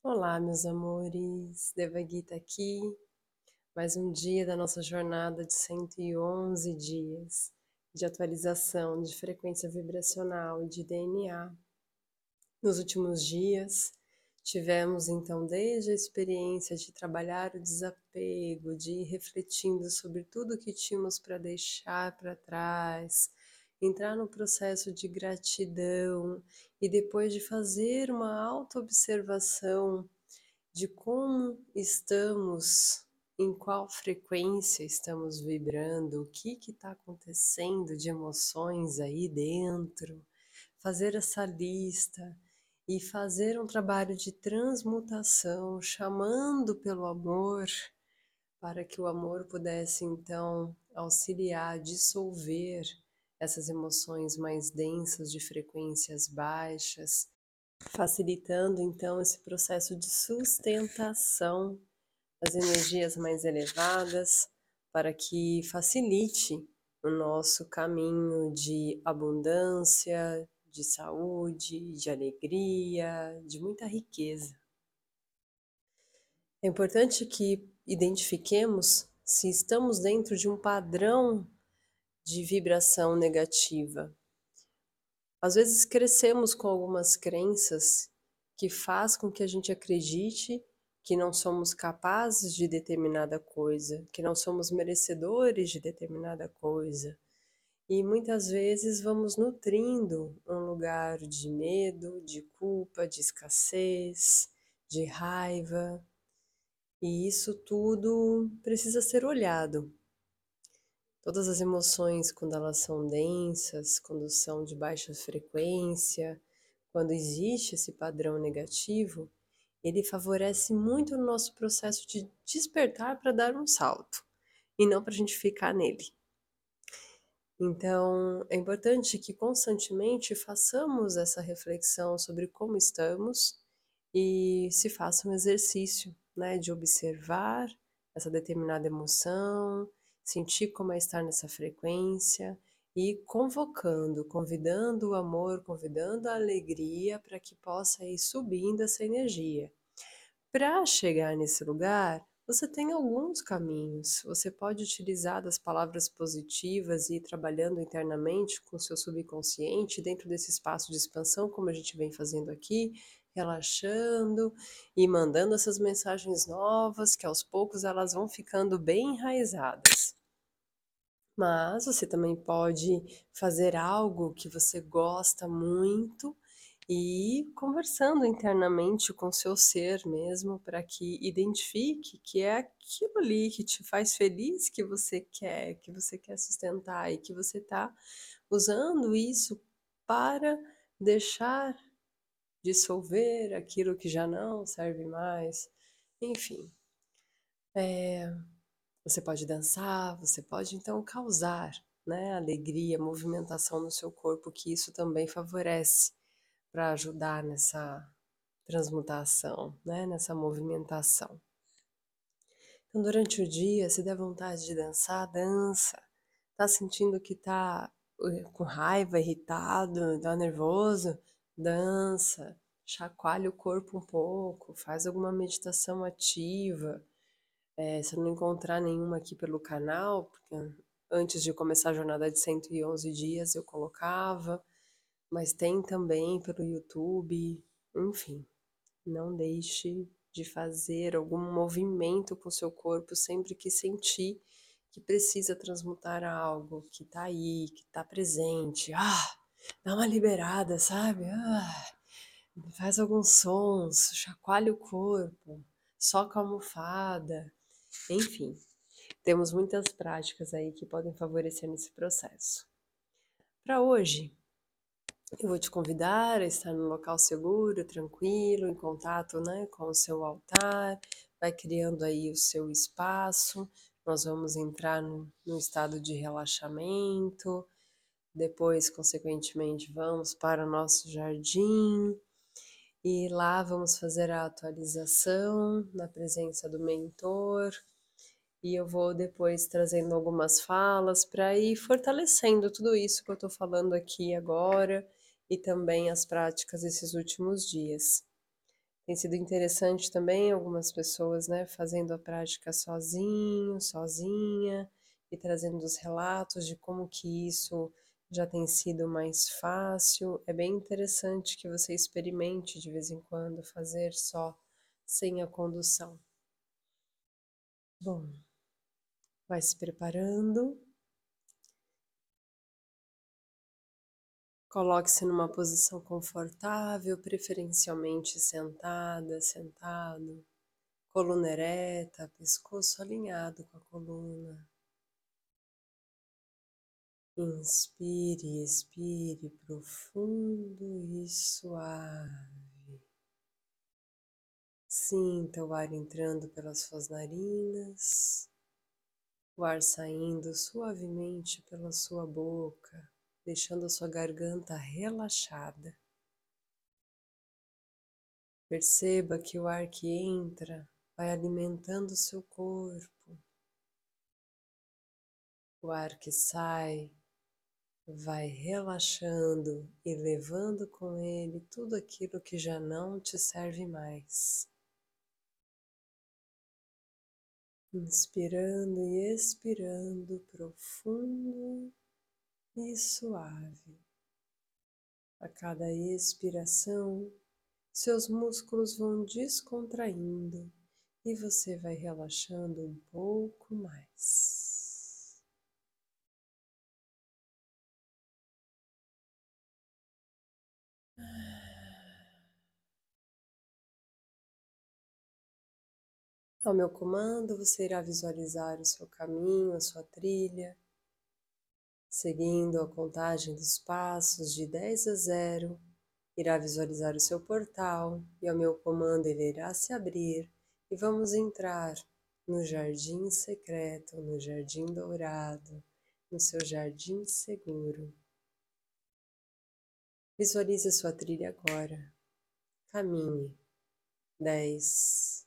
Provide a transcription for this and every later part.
Olá, meus amores, Devagita aqui, mais um dia da nossa jornada de 111 dias de atualização de frequência vibracional de DNA. Nos últimos dias, tivemos então desde a experiência de trabalhar o desapego, de ir refletindo sobre tudo que tínhamos para deixar para trás, entrar no processo de gratidão e depois de fazer uma auto-observação de como estamos, em qual frequência estamos vibrando, o que está acontecendo de emoções aí dentro, fazer essa lista e fazer um trabalho de transmutação, chamando pelo amor, para que o amor pudesse então auxiliar, dissolver essas emoções mais densas de frequências baixas, facilitando então esse processo de sustentação das energias mais elevadas para que facilite o nosso caminho de abundância, de saúde, de alegria, de muita riqueza. É importante que identifiquemos se estamos dentro de um padrão de vibração negativa. Às vezes crescemos com algumas crenças que faz com que a gente acredite que não somos capazes de determinada coisa, que não somos merecedores de determinada coisa. E muitas vezes vamos nutrindo um lugar de medo, de culpa, de escassez, de raiva. E isso tudo precisa ser olhado Todas as emoções, quando elas são densas, quando são de baixa frequência, quando existe esse padrão negativo, ele favorece muito o nosso processo de despertar para dar um salto e não para a gente ficar nele. Então, é importante que constantemente façamos essa reflexão sobre como estamos e se faça um exercício né, de observar essa determinada emoção, sentir como é estar nessa frequência e convocando, convidando o amor, convidando a alegria para que possa ir subindo essa energia. Para chegar nesse lugar, você tem alguns caminhos. Você pode utilizar das palavras positivas e ir trabalhando internamente com o seu subconsciente dentro desse espaço de expansão, como a gente vem fazendo aqui, relaxando e mandando essas mensagens novas que aos poucos elas vão ficando bem enraizadas. Mas você também pode fazer algo que você gosta muito e conversando internamente com seu ser mesmo para que identifique que é aquilo ali que te faz feliz que você quer, que você quer sustentar e que você está usando isso para deixar dissolver aquilo que já não serve mais. Enfim, é, você pode dançar, você pode então causar né, alegria, movimentação no seu corpo, que isso também favorece para ajudar nessa transmutação, né, nessa movimentação. Então, durante o dia, se der vontade de dançar, dança. Tá sentindo que tá eh, com raiva, irritado, tá nervoso? Dança. Chacoalha o corpo um pouco, faz alguma meditação ativa é, se eu não encontrar nenhuma aqui pelo canal, porque antes de começar a jornada de 111 dias eu colocava, mas tem também pelo YouTube, enfim. Não deixe de fazer algum movimento com o seu corpo sempre que sentir que precisa transmutar algo que tá aí, que tá presente. Ah, dá uma liberada, sabe? Ah, faz alguns sons, chacoalha o corpo, soca a almofada, enfim, temos muitas práticas aí que podem favorecer nesse processo. Para hoje, eu vou te convidar a estar num local seguro, tranquilo, em contato né, com o seu altar, vai criando aí o seu espaço. Nós vamos entrar no, estado de relaxamento, depois, consequentemente, vamos para o nosso jardim e lá vamos fazer a atualização na presença do mentor e eu vou depois trazendo algumas falas para ir fortalecendo tudo isso que eu estou falando aqui agora e também as práticas desses últimos dias. Tem sido interessante também algumas pessoas, né, fazendo a prática sozinho, sozinha, e trazendo os relatos de como que isso já tem sido mais fácil. É bem interessante que você experimente de vez em quando fazer só, sem a condução. Bom, vai se preparando. Coloque-se numa posição confortável, preferencialmente sentada, sentado, coluna ereta, pescoço alinhado com a coluna. Inspire, expire profundo e suave. Sinta o ar entrando pelas suas narinas, o ar saindo suavemente pela sua boca deixando a sua garganta relaxada. Perceba que o ar que entra vai alimentando o seu corpo. O ar que sai vai relaxando e levando com ele tudo aquilo que já não te serve mais. Inspirando e expirando profundo e suave. A cada expiração, seus músculos vão descontraindo e você vai relaxando um pouco mais. Ao meu comando, você irá visualizar o seu caminho, a sua trilha Seguindo a contagem dos passos de 10 a 0, irá visualizar o seu portal e ao meu comando ele irá se abrir e vamos entrar no jardim secreto, no jardim dourado, no seu jardim seguro. Visualize a sua trilha agora. Caminhe. 10,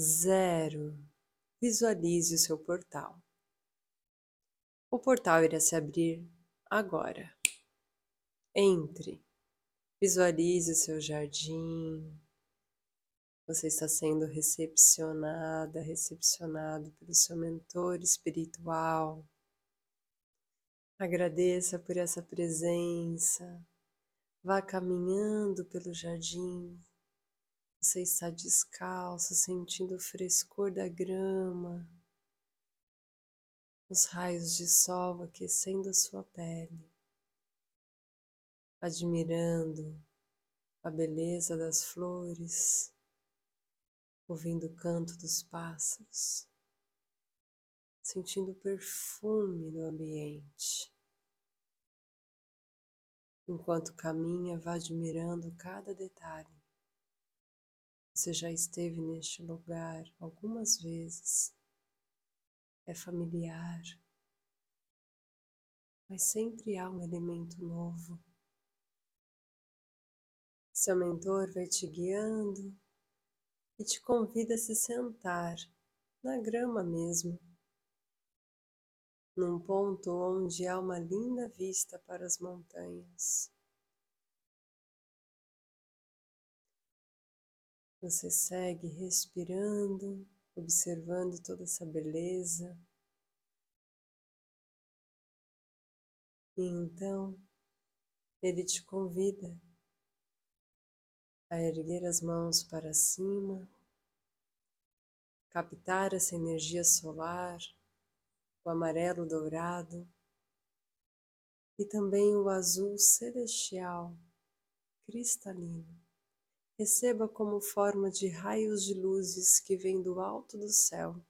zero. Visualize o seu portal. O portal irá se abrir agora. Entre. Visualize o seu jardim. Você está sendo recepcionada, recepcionado pelo seu mentor espiritual. Agradeça por essa presença. Vá caminhando pelo jardim. Você está descalço, sentindo o frescor da grama os raios de sol aquecendo a sua pele, admirando a beleza das flores, ouvindo o canto dos pássaros, sentindo o perfume do ambiente. Enquanto caminha, vá admirando cada detalhe. Você já esteve neste lugar algumas vezes é familiar, mas sempre há um elemento novo. Seu mentor vai te guiando e te convida a se sentar na grama mesmo, num ponto onde há uma linda vista para as montanhas. Você segue respirando observando toda essa beleza. E então ele te convida a erguer as mãos para cima, captar essa energia solar, o amarelo dourado e também o azul celestial cristalino receba como forma de raios de luzes que vêm do alto do céu,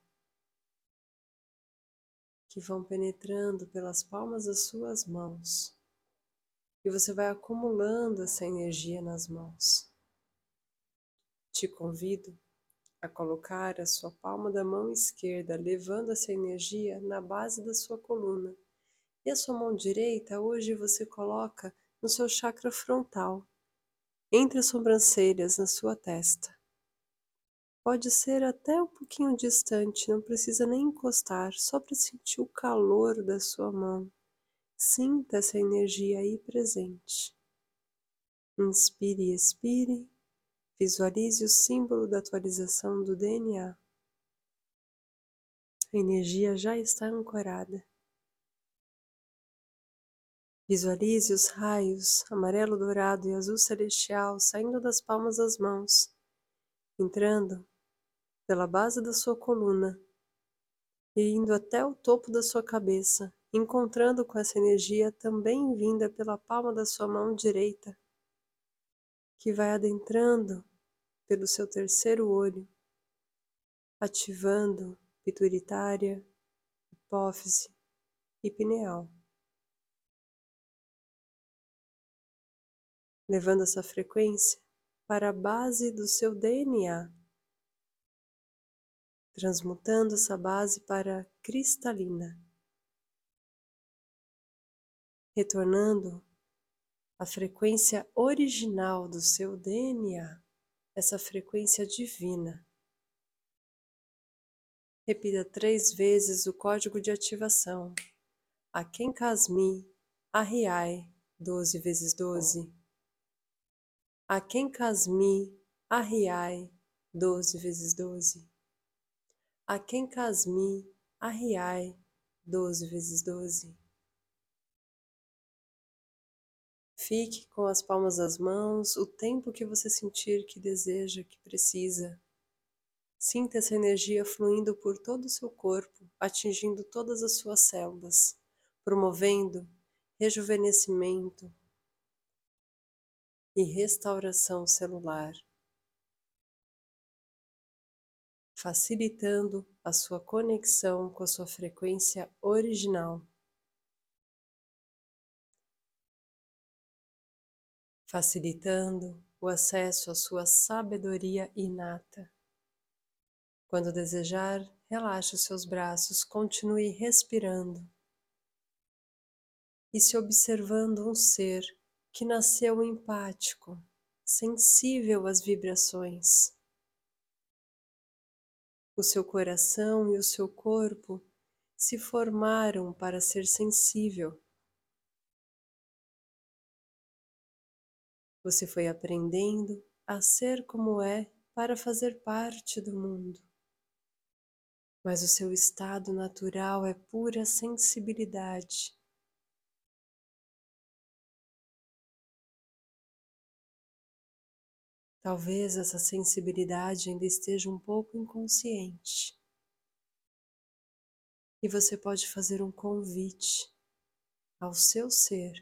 que vão penetrando pelas palmas das suas mãos. E você vai acumulando essa energia nas mãos. Te convido a colocar a sua palma da mão esquerda, levando essa energia na base da sua coluna. E a sua mão direita, hoje você coloca no seu chakra frontal, entre as sobrancelhas, na sua testa. Pode ser até um pouquinho distante, não precisa nem encostar, só para sentir o calor da sua mão. Sinta essa energia aí presente. Inspire e expire. Visualize o símbolo da atualização do DNA. A energia já está ancorada. Visualize os raios amarelo, dourado e azul celestial saindo das palmas das mãos, entrando pela base da sua coluna e indo até o topo da sua cabeça, encontrando com essa energia também vinda pela palma da sua mão direita, que vai adentrando pelo seu terceiro olho, ativando pituitária, hipófise e pineal. Levando essa frequência para a base do seu DNA transmutando essa base para cristalina, retornando à frequência original do seu DNA, essa frequência divina. Repita três vezes o código de ativação. Aken Kasmi, Arriai, 12 vezes 12. Aken Kasmi, Arriai, 12 vezes 12 a quem casmi, arriai, doze vezes doze. Fique com as palmas das mãos o tempo que você sentir que deseja, que precisa. Sinta essa energia fluindo por todo o seu corpo, atingindo todas as suas células, promovendo rejuvenescimento e restauração celular. facilitando a sua conexão com a sua frequência original. Facilitando o acesso à sua sabedoria inata. Quando desejar, relaxe os seus braços, continue respirando e se observando um ser que nasceu empático, sensível às vibrações o seu coração e o seu corpo se formaram para ser sensível. Você foi aprendendo a ser como é para fazer parte do mundo. Mas o seu estado natural é pura sensibilidade. Talvez essa sensibilidade ainda esteja um pouco inconsciente. E você pode fazer um convite ao seu ser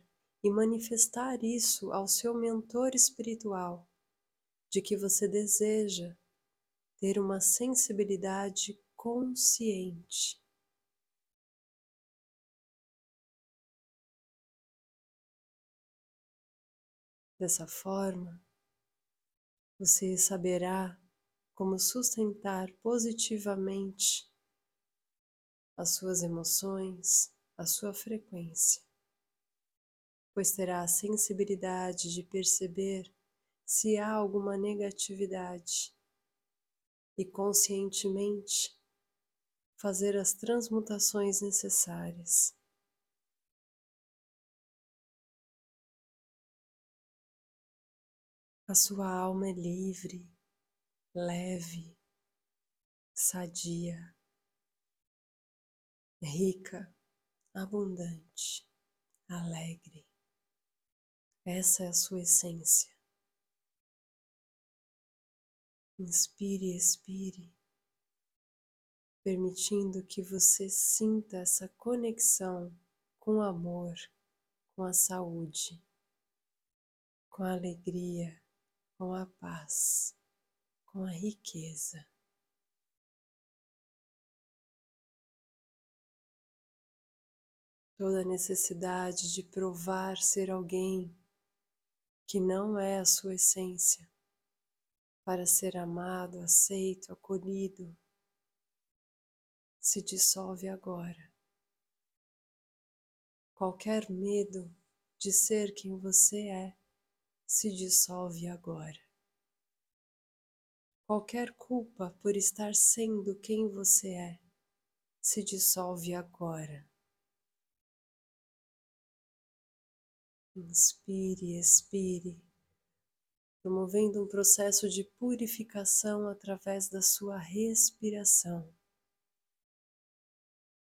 e manifestar isso ao seu mentor espiritual, de que você deseja ter uma sensibilidade consciente. Dessa forma, você saberá como sustentar positivamente as suas emoções, a sua frequência, pois terá a sensibilidade de perceber se há alguma negatividade e conscientemente fazer as transmutações necessárias. A sua alma é livre, leve, sadia, rica, abundante, alegre. Essa é a sua essência. Inspire e expire, permitindo que você sinta essa conexão com o amor, com a saúde, com a alegria com a paz, com a riqueza. Toda a necessidade de provar ser alguém que não é a sua essência para ser amado, aceito, acolhido, se dissolve agora. Qualquer medo de ser quem você é se dissolve agora. Qualquer culpa por estar sendo quem você é se dissolve agora. Inspire, expire, promovendo um processo de purificação através da sua respiração,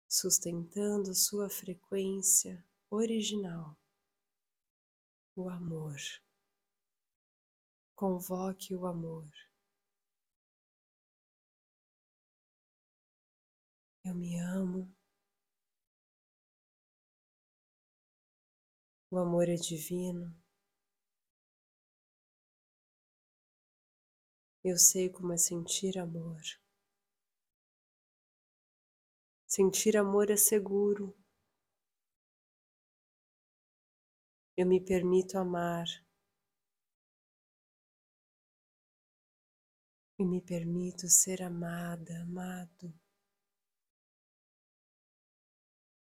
sustentando sua frequência original, o amor. Convoque o amor. Eu me amo. O amor é divino. Eu sei como é sentir amor. Sentir amor é seguro. Eu me permito amar. E me permito ser amada, amado.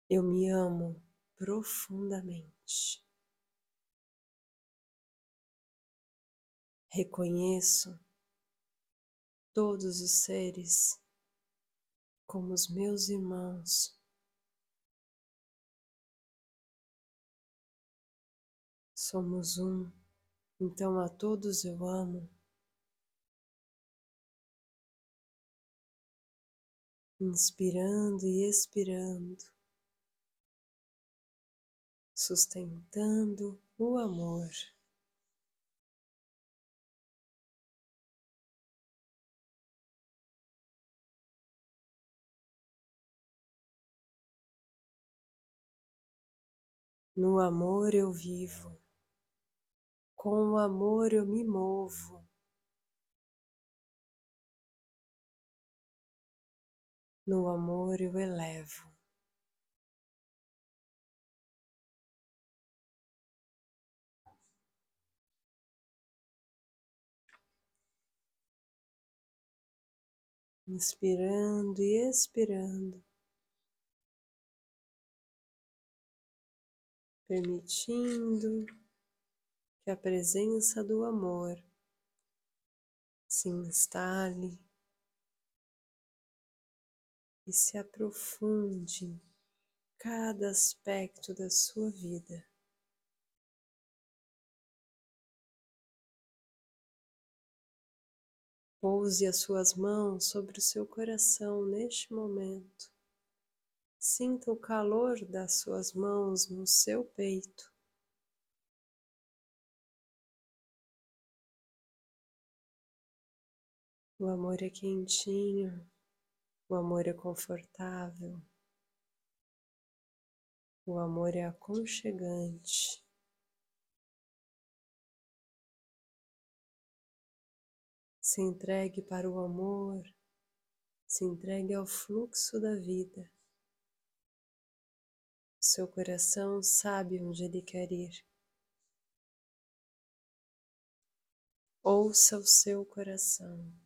Eu me amo profundamente. Reconheço todos os seres como os meus irmãos. Somos um, então a todos eu amo. Inspirando e expirando sustentando o amor. No amor eu vivo, com o amor eu me movo. No amor eu elevo. inspirando e expirando, permitindo que a presença do amor se instale e se aprofunde em cada aspecto da sua vida. Pouse as suas mãos sobre o seu coração neste momento. Sinta o calor das suas mãos no seu peito. O amor é quentinho, o amor é confortável, o amor é aconchegante. se entregue para o amor, se entregue ao fluxo da vida. Seu coração sabe onde ele quer ir. Ouça o seu coração.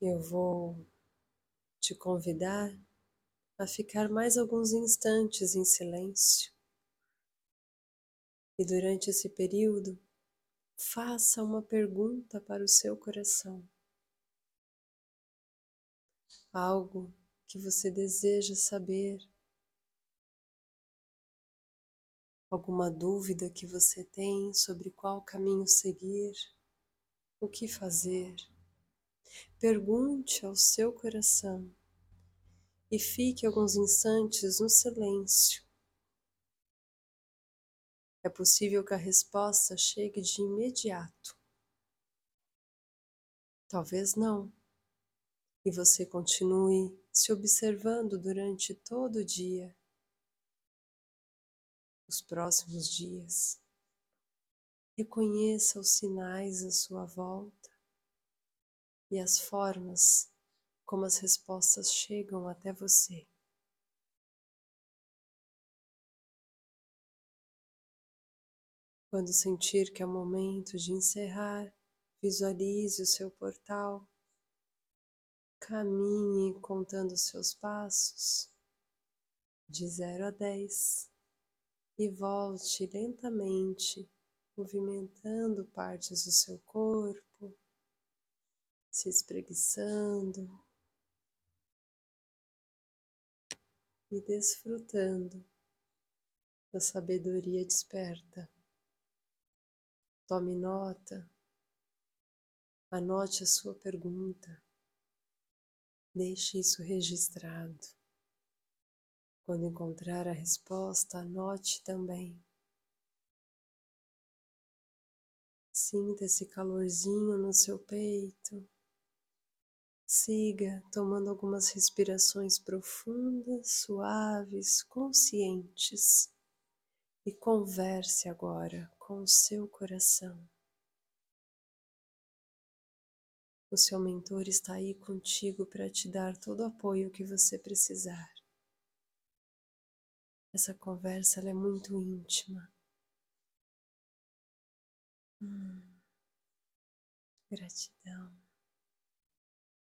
Eu vou te convidar a ficar mais alguns instantes em silêncio. E durante esse período, faça uma pergunta para o seu coração. Algo que você deseja saber. Alguma dúvida que você tem sobre qual caminho seguir, o que fazer. Pergunte ao seu coração e fique alguns instantes no silêncio é possível que a resposta chegue de imediato. Talvez não. E você continue se observando durante todo o dia, os próximos dias. Reconheça os sinais à sua volta e as formas como as respostas chegam até você. Quando sentir que é o momento de encerrar, visualize o seu portal, caminhe contando seus passos de 0 a 10 e volte lentamente, movimentando partes do seu corpo, se espreguiçando e desfrutando da sabedoria desperta. Tome nota, anote a sua pergunta, deixe isso registrado. Quando encontrar a resposta, anote também. Sinta esse calorzinho no seu peito. Siga tomando algumas respirações profundas, suaves, conscientes e converse agora com o seu coração. O seu mentor está aí contigo para te dar todo o apoio que você precisar. Essa conversa é muito íntima. Hum, gratidão.